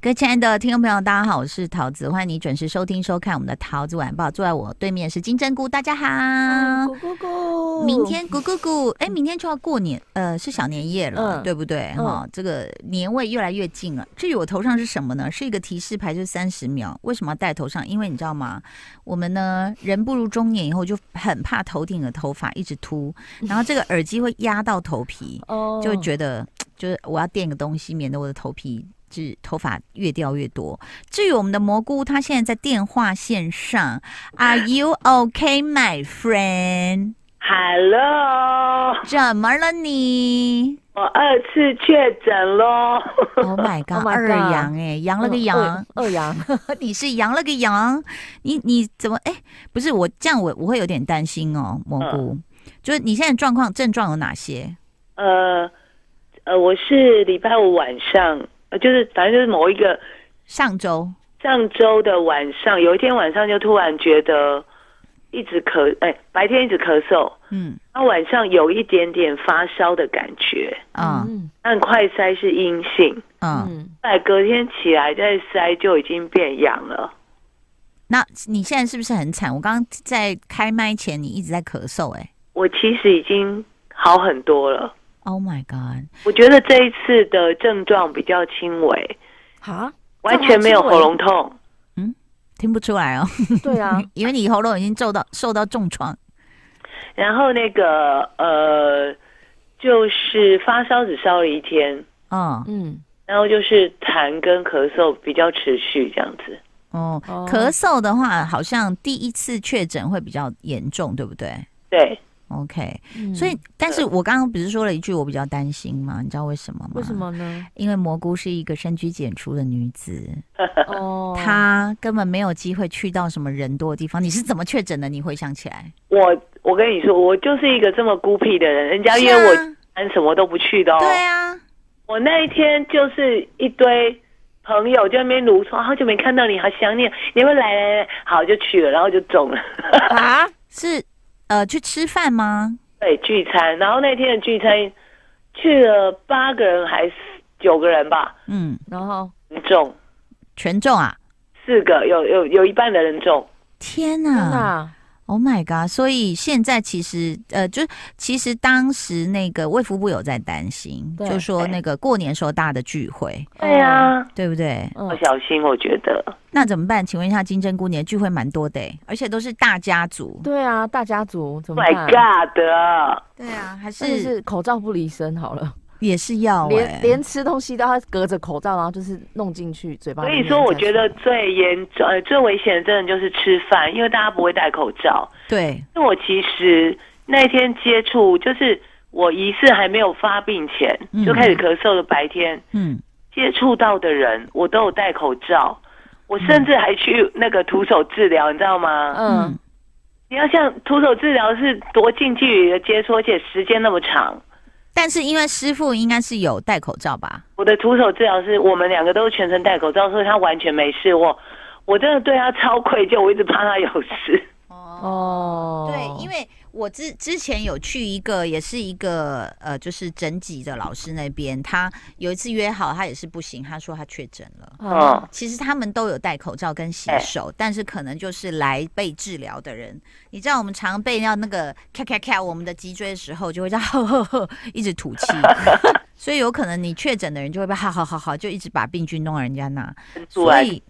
各位亲爱的听众朋友，大家好，我是桃子，欢迎你准时收听收看我们的桃子晚报。坐在我对面是金针菇，大家好，咕咕咕。明天咕咕咕，哎，明天就要过年，呃，是小年夜了，嗯、对不对？哈、嗯，这个年味越来越近了。至于我头上是什么呢？是一个提示牌，就是三十秒。为什么要戴头上？因为你知道吗？我们呢，人步入中年以后，就很怕头顶的头发一直秃，然后这个耳机会压到头皮，就会觉得，就是我要垫个东西，免得我的头皮。是头发越掉越多。至于我们的蘑菇，他现在在电话线上。Are you okay, my friend? Hello。怎么了你？我二次确诊喽。Oh my god！, oh my god 二阳哎，阳了个阳，二,二阳。你是阳了个阳？你你怎么哎？不是我这样我，我我会有点担心哦。蘑菇，嗯、就是你现在状况症状有哪些？呃呃，我是礼拜五晚上。呃，就是反正就是某一个上周上周的晚上，有一天晚上就突然觉得一直咳，哎，白天一直咳嗽，嗯，那晚上有一点点发烧的感觉，嗯，但快筛是阴性，嗯，在隔天起来再筛就已经变阳了。那你现在是不是很惨？我刚刚在开麦前，你一直在咳嗽，哎，我其实已经好很多了。Oh my god！我觉得这一次的症状比较轻微，哈，完全没有喉咙痛，嗯，听不出来哦。对啊，因为你喉咙已经受到受到重创。然后那个呃，就是发烧只烧了一天，嗯嗯，然后就是痰跟咳嗽比较持续这样子。哦，咳嗽的话，好像第一次确诊会比较严重，对不对？对。OK，、嗯、所以，但是我刚刚不是说了一句我比较担心吗？你知道为什么吗？为什么呢？因为蘑菇是一个深居简出的女子，哦，她根本没有机会去到什么人多的地方。你是怎么确诊的？你回想起来，我我跟你说，我就是一个这么孤僻的人，人家约我，什么都不去的哦。对啊，我那一天就是一堆朋友就在那边如说，好久没看到你，好想你，你会来来来，好就去了，然后就中了啊，是。呃，去吃饭吗？对，聚餐。然后那天的聚餐去了八个人还是九个人吧？嗯，然后中，全中啊？四个，有有有一半的人中。天哪！天哪 Oh my god！所以现在其实呃，就其实当时那个卫福部有在担心，就说那个过年时候大的聚会，对呀，对不对？要小心，我觉得。那怎么办？请问一下金针菇，你的聚会蛮多的，而且都是大家族。对啊，大家族怎么办？My God！对啊，还是是口罩不离身好了。也是要连连吃东西都要隔着口罩，然后就是弄进去嘴巴。所以说，我觉得最严重、呃最危险的，真的就是吃饭，因为大家不会戴口罩。对，因为我其实那天接触，就是我疑似还没有发病前、嗯、就开始咳嗽的白天，嗯，接触到的人我都有戴口罩，我甚至还去那个徒手治疗，你知道吗？嗯，你要像徒手治疗是多近距离的接触，而且时间那么长。但是因为师傅应该是有戴口罩吧？我的徒手治疗师，我们两个都是全程戴口罩，所以他完全没事。我我真的对他超愧疚，我一直怕他有事。哦，对，因为。我之之前有去一个，也是一个呃，就是整脊的老师那边，他有一次约好，他也是不行，他说他确诊了。哦，其实他们都有戴口罩跟洗手，欸、但是可能就是来被治疗的人，你知道我们常被要那个咔咔咔我们的脊椎的时候，就会这样呵呵呵一直吐气，所以有可能你确诊的人就会被好好好好就一直把病菌弄到人家那，所以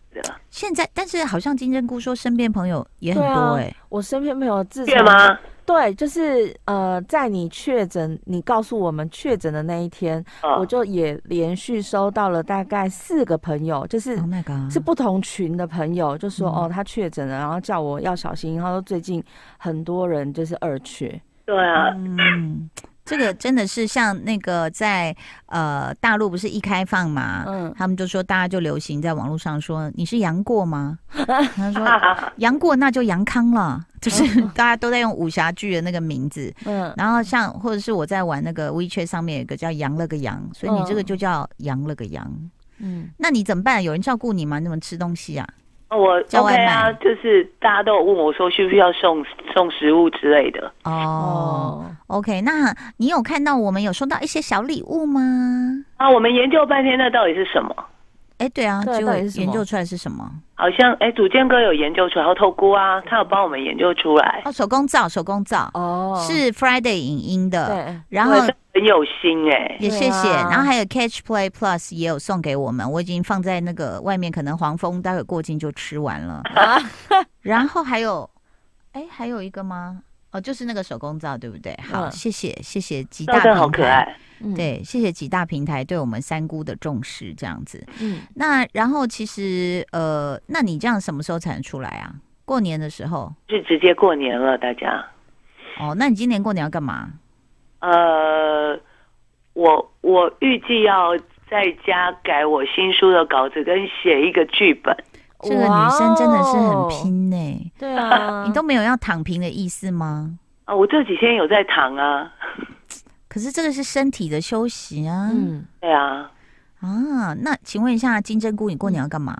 现在但是好像金针菇说身边朋友也很多哎、欸。啊，我身边朋友自杀吗？对，就是呃，在你确诊，你告诉我们确诊的那一天，我就也连续收到了大概四个朋友，就是是不同群的朋友，就说哦，他确诊了，然后叫我要小心。然后说最近很多人就是二缺，对啊，嗯。这个真的是像那个在呃大陆不是一开放嘛，嗯，他们就说大家就流行在网络上说，你是杨过吗？他说杨过那就杨康了，就是大家都在用武侠剧的那个名字，嗯，然后像或者是我在玩那个 WeChat 上面有一个叫杨了个杨，所以你这个就叫杨了个杨，嗯，那你怎么办？有人照顾你吗？你怎么吃东西啊？我叫外卖啊，就是大家都有问我说需不需要送送食物之类的。哦 OK，那你有看到我们有收到一些小礼物吗？啊，我们研究半天，那到底是什么？哎，对啊，结果研究出来是什么？好像哎，祖建哥有研究出来，后透菇啊，他有帮我们研究出来。哦，手工皂，手工皂哦，是 Friday 影音的，对，然后很有心哎，也谢谢。然后还有 Catch Play Plus 也有送给我们，我已经放在那个外面，可能黄蜂待会过境就吃完了。然后还有，哎，还有一个吗？哦，就是那个手工皂，对不对？好，谢谢，谢谢极大平台。好可爱。对，谢谢几大平台对我们三姑的重视，这样子。嗯，那然后其实呃，那你这样什么时候才能出来啊？过年的时候？是直接过年了，大家。哦，那你今年过年要干嘛？呃，我我预计要在家改我新书的稿子，跟写一个剧本。这个女生真的是很拼呢、欸。对啊，你都没有要躺平的意思吗？啊，我这几天有在躺啊。可是这个是身体的休息啊，嗯，对啊，啊，那请问一下金针菇，你过年要干嘛？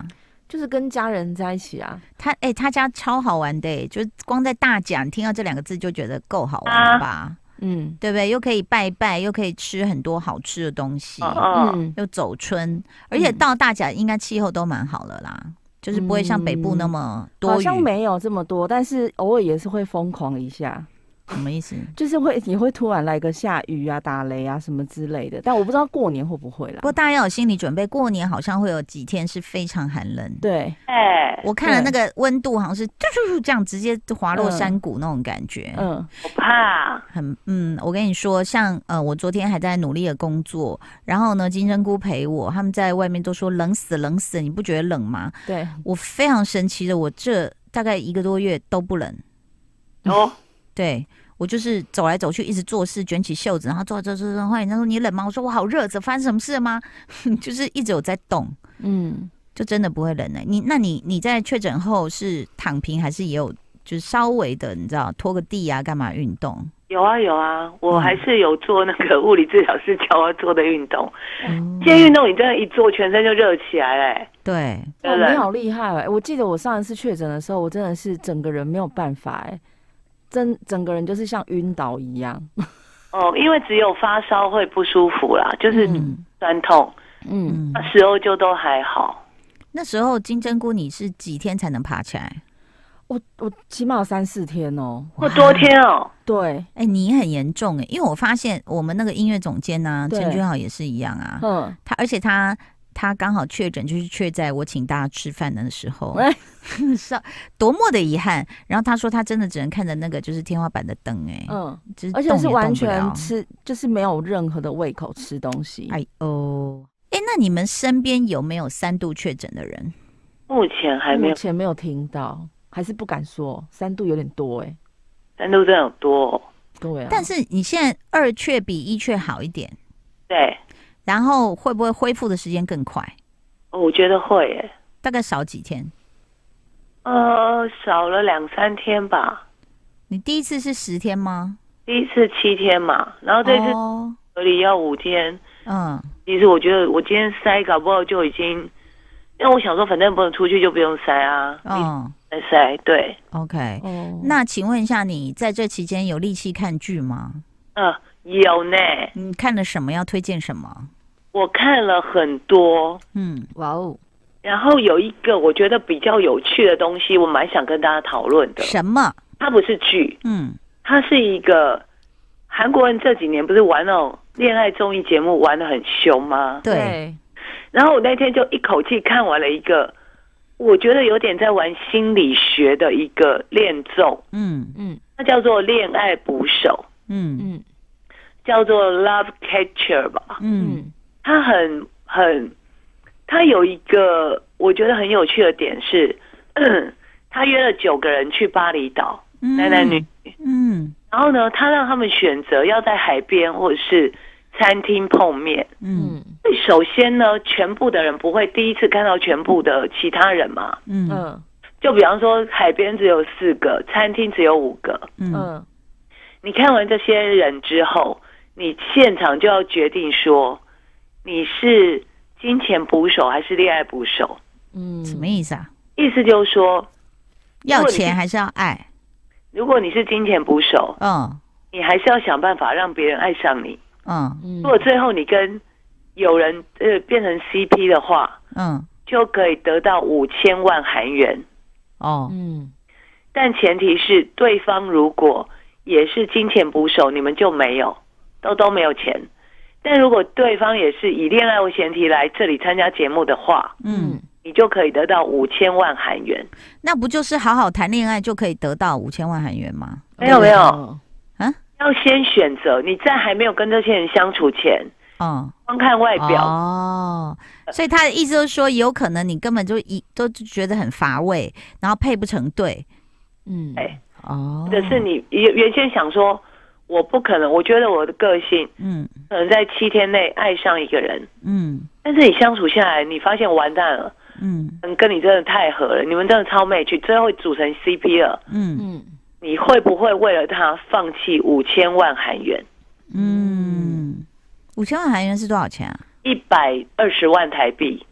就是跟家人在一起啊。他哎、欸，他家超好玩的、欸，就光在大甲，你听到这两个字就觉得够好玩了吧？啊、嗯，对不对？又可以拜拜，又可以吃很多好吃的东西，嗯，又走春，而且到大甲应该气候都蛮好的啦，嗯、就是不会像北部那么多雨，好像没有这么多，但是偶尔也是会疯狂一下。什么意思？就是会你会突然来个下雨啊、打雷啊什么之类的，但我不知道过年会不会啦。不过大家要有心理准备，过年好像会有几天是非常寒冷。对，哎，我看了那个温度，好像是就就这样直接滑落山谷那种感觉。嗯，我怕。很嗯，我跟你说，像呃，我昨天还在努力的工作，然后呢，金针菇陪我，他们在外面都说冷死冷死，你不觉得冷吗？对，我非常神奇的，我这大概一个多月都不冷。哦。对，我就是走来走去，一直做事，卷起袖子，然后做做做做。后来人家说你冷吗？我说我好热，这发生什么事了吗？就是一直有在动，嗯，就真的不会冷呢。你那你你在确诊后是躺平，还是也有就是稍微的，你知道拖个地啊，干嘛运动？有啊有啊，我还是有做那个物理治疗师教我做的运动。嗯，这些运动你真的，一做全身就热起来嘞。对，哦，你好厉害哎！我记得我上一次确诊的时候，我真的是整个人没有办法哎。整整个人就是像晕倒一样，哦，因为只有发烧会不舒服啦，就是酸痛，嗯，那时候就都还好。那时候金针菇你是几天才能爬起来？我我起码有三四天哦，或多天哦。对，哎、欸，你很严重哎，因为我发现我们那个音乐总监呢、啊，陈君豪也是一样啊，嗯，他而且他。他刚好确诊，就是确在我请大家吃饭的时候，是多么的遗憾。然后他说他真的只能看着那个就是天花板的灯，哎，嗯，而且是完全吃，就是没有任何的胃口吃东西。哎哦，哎，那你们身边有没有三度确诊的人？目前还没有，目前没有听到，还是不敢说。三度有点多，哎，三度真的有多，对啊。但是你现在二确比一确好一点，对。然后会不会恢复的时间更快？我觉得会耶，大概少几天？呃，少了两三天吧。你第一次是十天吗？第一次七天嘛，然后这次隔离要五天。嗯，其实我觉得我今天塞搞不好就已经，因为我想说反正不能出去就不用塞啊。嗯，来筛对。OK，那请问一下，你在这期间有力气看剧吗？嗯，有呢。你看了什么？要推荐什么？我看了很多，嗯，哇哦，然后有一个我觉得比较有趣的东西，我蛮想跟大家讨论的。什么？它不是剧，嗯，它是一个韩国人这几年不是玩那种恋爱综艺节目玩的很凶吗？对。然后我那天就一口气看完了一个，我觉得有点在玩心理学的一个恋综，嗯。嗯，它叫做《恋爱捕手》，嗯。嗯，叫做 Love Catcher 吧，嗯。他很很，他有一个我觉得很有趣的点是，他约了九个人去巴厘岛，男男女女，嗯，然后呢，他让他们选择要在海边或者是餐厅碰面，嗯，首先呢，全部的人不会第一次看到全部的其他人嘛，嗯，就比方说海边只有四个，餐厅只有五个，嗯，你看完这些人之后，你现场就要决定说。你是金钱捕手还是恋爱捕手？嗯，什么意思啊？意思就是说，要钱还是要爱？如果你是金钱捕手，嗯，你还是要想办法让别人爱上你。嗯，如果最后你跟有人呃变成 CP 的话，嗯，就可以得到五千万韩元。哦，嗯，但前提是对方如果也是金钱捕手，你们就没有，都都没有钱。但如果对方也是以恋爱为前提来这里参加节目的话，嗯，你就可以得到五千万韩元。那不就是好好谈恋爱就可以得到五千万韩元吗？没有没有，啊，要先选择你在还没有跟这些人相处前，嗯，光看外表。哦。所以他的意思就是说，有可能你根本就一都觉得很乏味，然后配不成对，嗯，哎，哦，或者是你原原先想说。我不可能，我觉得我的个性，嗯，可能在七天内爱上一个人，嗯，但是你相处下来，你发现完蛋了，嗯，跟你真的太合了，你们真的超 match，最后组成 CP 了，嗯嗯，你会不会为了他放弃五千万韩元？嗯，五千万韩元是多少钱啊？一百二十万台币。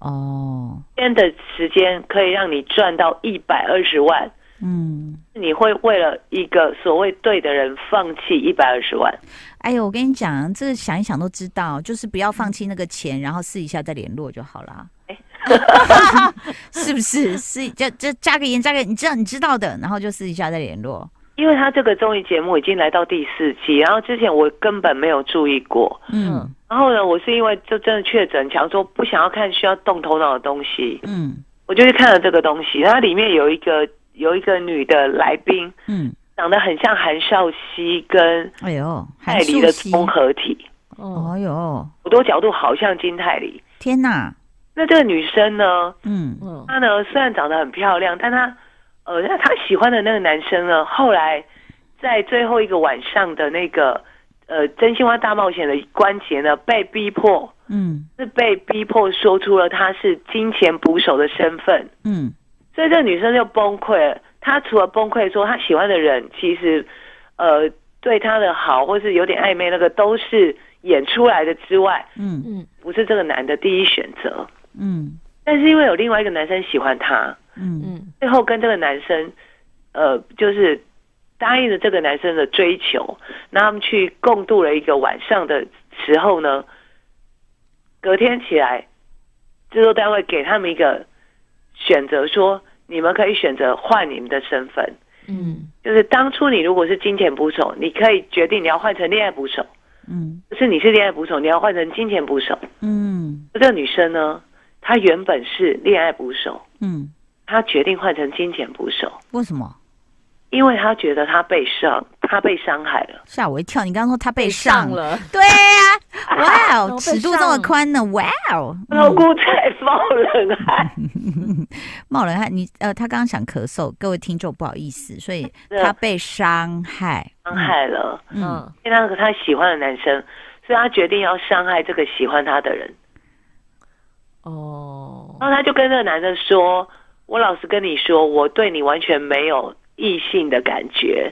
哦，一天的时间可以让你赚到一百二十万。嗯，你会为了一个所谓对的人放弃一百二十万？哎呦，我跟你讲，这个想一想都知道，就是不要放弃那个钱，然后试一下再联络就好了。哎，是不是？试就就加个盐，加个你知道你知道的，然后就试一下再联络。因为他这个综艺节目已经来到第四季，然后之前我根本没有注意过。嗯，然后呢，我是因为就真的确诊，想说不想要看需要动头脑的东西。嗯，我就去看了这个东西，它里面有一个。有一个女的来宾，嗯，长得很像韩少熙跟哎呦泰梨的综合体，哦哟，好多角度好像金泰梨。天哪！那这个女生呢？嗯嗯，她呢虽然长得很漂亮，但她呃，那她喜欢的那个男生呢，后来在最后一个晚上的那个呃真心话大冒险的关节呢，被逼迫，嗯，是被逼迫说出了他是金钱捕手的身份，嗯。所以这个女生就崩溃了。她除了崩溃说她喜欢的人其实，呃，对她的好或是有点暧昧，那个都是演出来的之外，嗯嗯，不是这个男的第一选择，嗯。但是因为有另外一个男生喜欢她，嗯嗯，最后跟这个男生，呃，就是答应了这个男生的追求，那他们去共度了一个晚上的时候呢，隔天起来，制作单位给他们一个选择说。你们可以选择换你们的身份，嗯，就是当初你如果是金钱捕手，你可以决定你要换成恋爱捕手，嗯，就是你是恋爱捕手，你要换成金钱捕手，嗯，这个女生呢，她原本是恋爱捕手，嗯，她决定换成金钱捕手，为什么？因为她觉得她被伤。他被伤害了，吓我一跳！你刚刚说他被上了，对呀，哇哦，尺度这么宽呢，哇哦，老姑才冒冷汗，冒冷汗。你呃，他刚刚想咳嗽，各位听众不好意思，所以他被伤害，伤害了，嗯，因为那个他喜欢的男生，所以他决定要伤害这个喜欢他的人。哦，然后他就跟那个男生说：“我老实跟你说，我对你完全没有。”异性的感觉，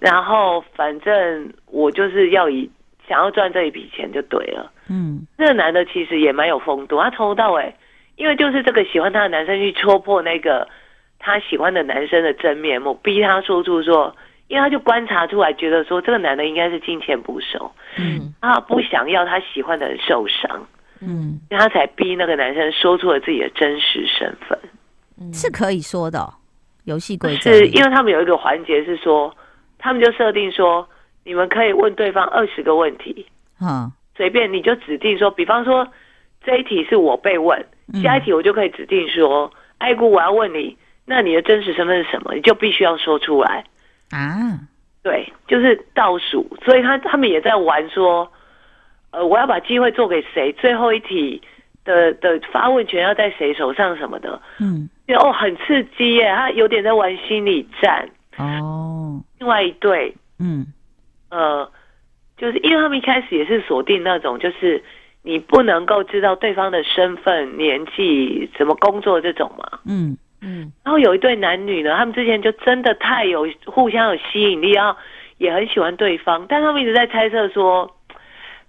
然后反正我就是要以想要赚这一笔钱就对了。嗯，这个男的其实也蛮有风度，他从头到尾，因为就是这个喜欢他的男生去戳破那个他喜欢的男生的真面目，逼他说出说，因为他就观察出来，觉得说这个男的应该是金钱不手，嗯，他不想要他喜欢的人受伤，嗯，他才逼那个男生说出了自己的真实身份，嗯，是可以说的哦。游戏规则。是因为他们有一个环节是说，他们就设定说，你们可以问对方二十个问题，嗯，随便你就指定说，比方说这一题是我被问，下一题我就可以指定说，爱姑我要问你，那你的真实身份是什么？你就必须要说出来。啊，对，就是倒数，所以他他们也在玩说，呃，我要把机会做给谁？最后一题的的发问权要在谁手上什么的，嗯。哦，很刺激耶！他有点在玩心理战哦。另外一对，嗯，呃，就是因为他们一开始也是锁定那种，就是你不能够知道对方的身份、年纪、什么工作这种嘛。嗯嗯。然后有一对男女呢，他们之前就真的太有互相有吸引力，然后也很喜欢对方，但他们一直在猜测说，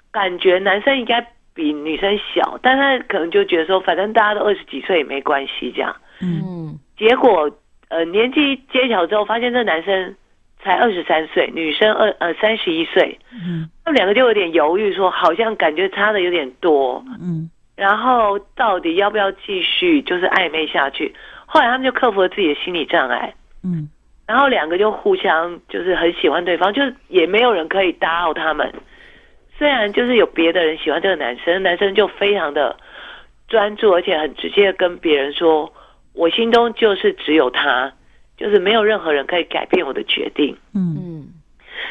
感觉男生应该比女生小，但他可能就觉得说，反正大家都二十几岁也没关系这样。嗯，结果呃年纪揭晓之后，发现这男生才二十三岁，女生二呃三十一岁，嗯，他们两个就有点犹豫，说好像感觉差的有点多，嗯，然后到底要不要继续就是暧昧下去？后来他们就克服了自己的心理障碍，嗯，然后两个就互相就是很喜欢对方，就是也没有人可以打扰他们。虽然就是有别的人喜欢这个男生，男生就非常的专注，而且很直接的跟别人说：“我心中就是只有他。”就是没有任何人可以改变我的决定。嗯嗯，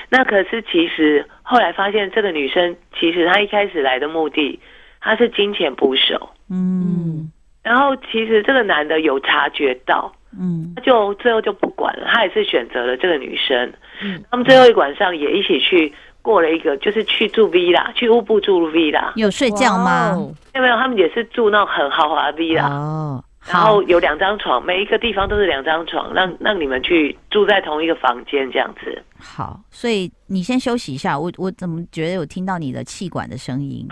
那可是其实后来发现，这个女生其实她一开始来的目的，她是金钱捕手。嗯，然后其实这个男的有察觉到，嗯，他就最后就不管了，他也是选择了这个女生。嗯，他们最后一晚上也一起去过了一个，就是去住 villa，去乌布住 villa。有睡觉吗？没有，没有，他们也是住那种很豪华的 villa。哦。然后有两张床，每一个地方都是两张床，让让你们去住在同一个房间这样子。好，所以你先休息一下。我我怎么觉得有听到你的气管的声音？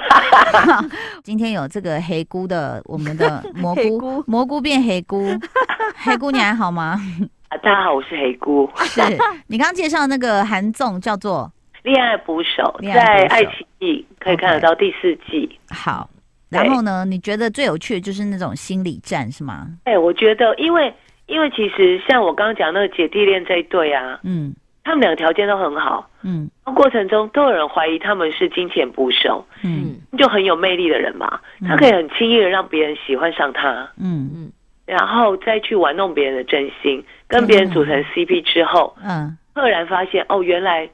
今天有这个黑菇的，我们的 蘑菇菇蘑菇变黑菇，黑菇你还好吗？大家好，我是黑菇。是你刚刚介绍那个韩综叫做《恋爱捕手》，在爱奇艺可以看得到第四季。Okay. 好。然后呢？你觉得最有趣的就是那种心理战是吗？哎，我觉得，因为因为其实像我刚刚讲那个姐弟恋这一对啊，嗯，他们两个条件都很好，嗯，过程中都有人怀疑他们是金钱捕手，嗯，就很有魅力的人嘛，他可以很轻易的让别人喜欢上他，嗯。嗯，然后再去玩弄别人的真心，跟别人组成 CP 之后，嗯，赫然发现哦，原来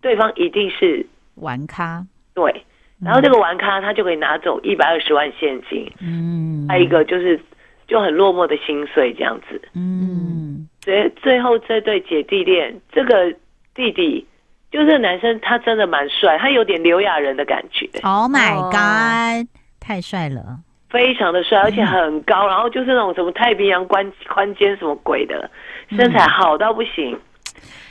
对方一定是玩咖，对。然后这个玩咖他就可以拿走一百二十万现金，嗯，还有一个就是就很落寞的心碎这样子，嗯，所以最后这对姐弟恋，这个弟弟就是男生，他真的蛮帅，他有点刘亚仁的感觉，Oh my god，太帅了，非常的帅，而且很高，然后就是那种什么太平洋宽宽肩什么鬼的，身材好到不行。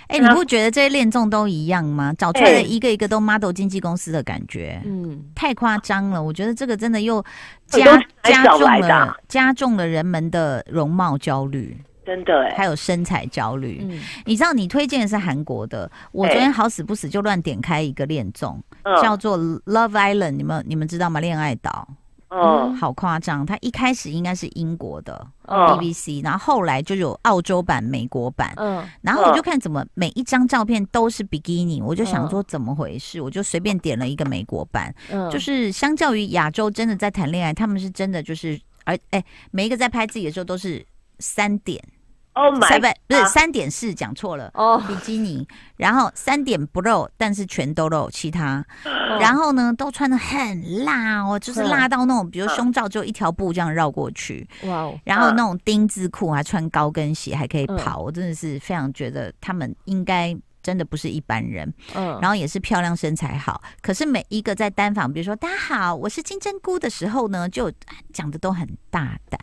哎、欸，你不觉得这些恋综都一样吗？找出来的一个一个都 model 经纪公司的感觉，嗯，太夸张了。我觉得这个真的又加加重了加重了人们的容貌焦虑，真的哎，还有身材焦虑。嗯，你知道你推荐的是韩国的，我昨天好死不死就乱点开一个恋综，叫做 Love Island，你们你们知道吗？恋爱岛。嗯，好夸张！他一开始应该是英国的 BBC，然后后来就有澳洲版、美国版。嗯，然后我就看怎么每一张照片都是比基尼，我就想说怎么回事，我就随便点了一个美国版。嗯，就是相较于亚洲真的在谈恋爱，他们是真的就是，而哎，每一个在拍自己的时候都是三点。哦，买不是三点四讲错了哦，比基尼，然后三点不露，但是全都露其他，然后呢都穿的很辣哦，就是辣到那种，比如胸罩只有一条布这样绕过去，哇哦，然后那种丁字裤还穿高跟鞋还可以跑，我真的是非常觉得他们应该。真的不是一般人，嗯，然后也是漂亮身材好，可是每一个在单访，比如说大家好，我是金针菇的时候呢，就讲的都很大胆，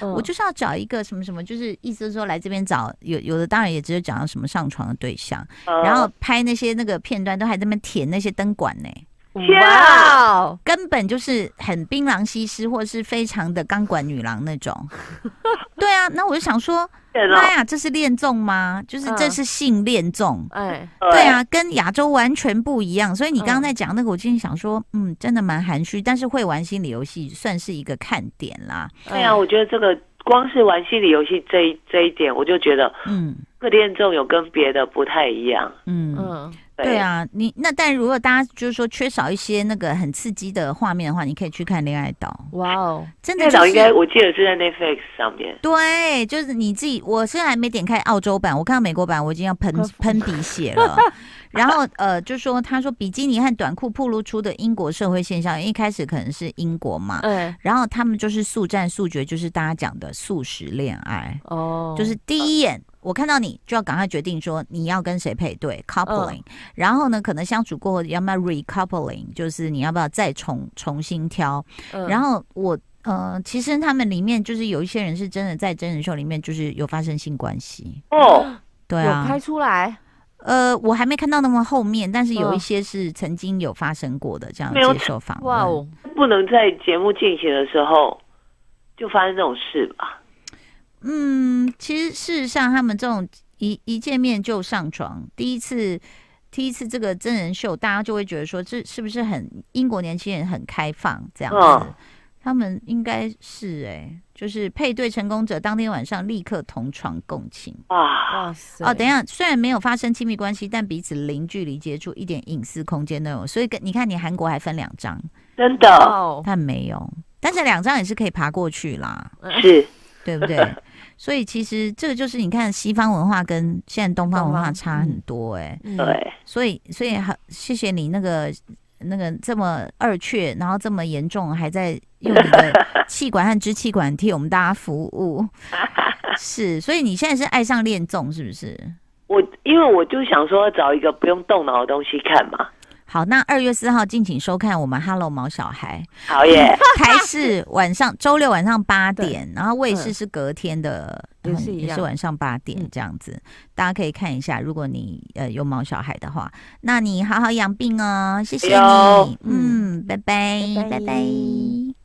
嗯，我就是要找一个什么什么，就是意思是说来这边找有有的，当然也只有讲到什么上床的对象，嗯，然后拍那些那个片段都还在那边舔那些灯管呢。哇，wow, 根本就是很槟榔西施，或者是非常的钢管女郎那种。对啊，那我就想说，妈呀，这是恋综吗？就是这是性恋综。哎、嗯，对啊，跟亚洲完全不一样。所以你刚刚在讲那个，我今天想说，嗯，真的蛮含蓄，但是会玩心理游戏算是一个看点啦。对啊，我觉得这个光是玩心理游戏这一这一点，我就觉得，嗯，这个恋综有跟别的不太一样。嗯嗯。对啊，你那但如果大家就是说缺少一些那个很刺激的画面的话，你可以去看《恋爱岛》。哇哦，真的，就是，应该我记得是在 Netflix 上面。对，就是你自己，我现在还没点开澳洲版，我看到美国版，我已经要喷喷鼻血了。然后呃，就说他说比基尼和短裤暴露出的英国社会现象，一开始可能是英国嘛，嗯，然后他们就是速战速决，就是大家讲的速食恋爱哦，就是第一眼。嗯我看到你就要赶快决定说你要跟谁配对 coupling，、嗯、然后呢，可能相处过后要不要 recoupling，就是你要不要再重重新挑。嗯、然后我呃，其实他们里面就是有一些人是真的在真人秀里面就是有发生性关系哦，对啊，拍出来。呃，我还没看到那么后面，但是有一些是曾经有发生过的这样接受访问。哇哦，不能在节目进行的时候就发生这种事吧？嗯，其实事实上，他们这种一一见面就上床，第一次第一次这个真人秀，大家就会觉得说，这是不是很英国年轻人很开放这样子？哦、他们应该是哎、欸，就是配对成功者当天晚上立刻同床共寝。哇哇塞！哦，等一下，虽然没有发生亲密关系，但彼此零距离接触，一点隐私空间都有。所以跟你看，你韩国还分两张，真的？哦，但没有，但是两张也是可以爬过去啦，是，对不对？所以其实这个就是你看西方文化跟现在东方文化差很多哎、欸，对，所以所以好谢谢你那个那个这么二确，然后这么严重，还在用你的 气管和支气管替我们大家服务，是，所以你现在是爱上恋综是不是？我因为我就想说找一个不用动脑的东西看嘛。好，那二月四号敬请收看我们《Hello 毛小孩 》。好耶！台视晚上周六晚上八点，然后卫视是隔天的，也是也是晚上八点这样子，大家可以看一下。如果你呃有毛小孩的话，那你好好养病哦，谢谢你，嗯，拜拜，拜拜。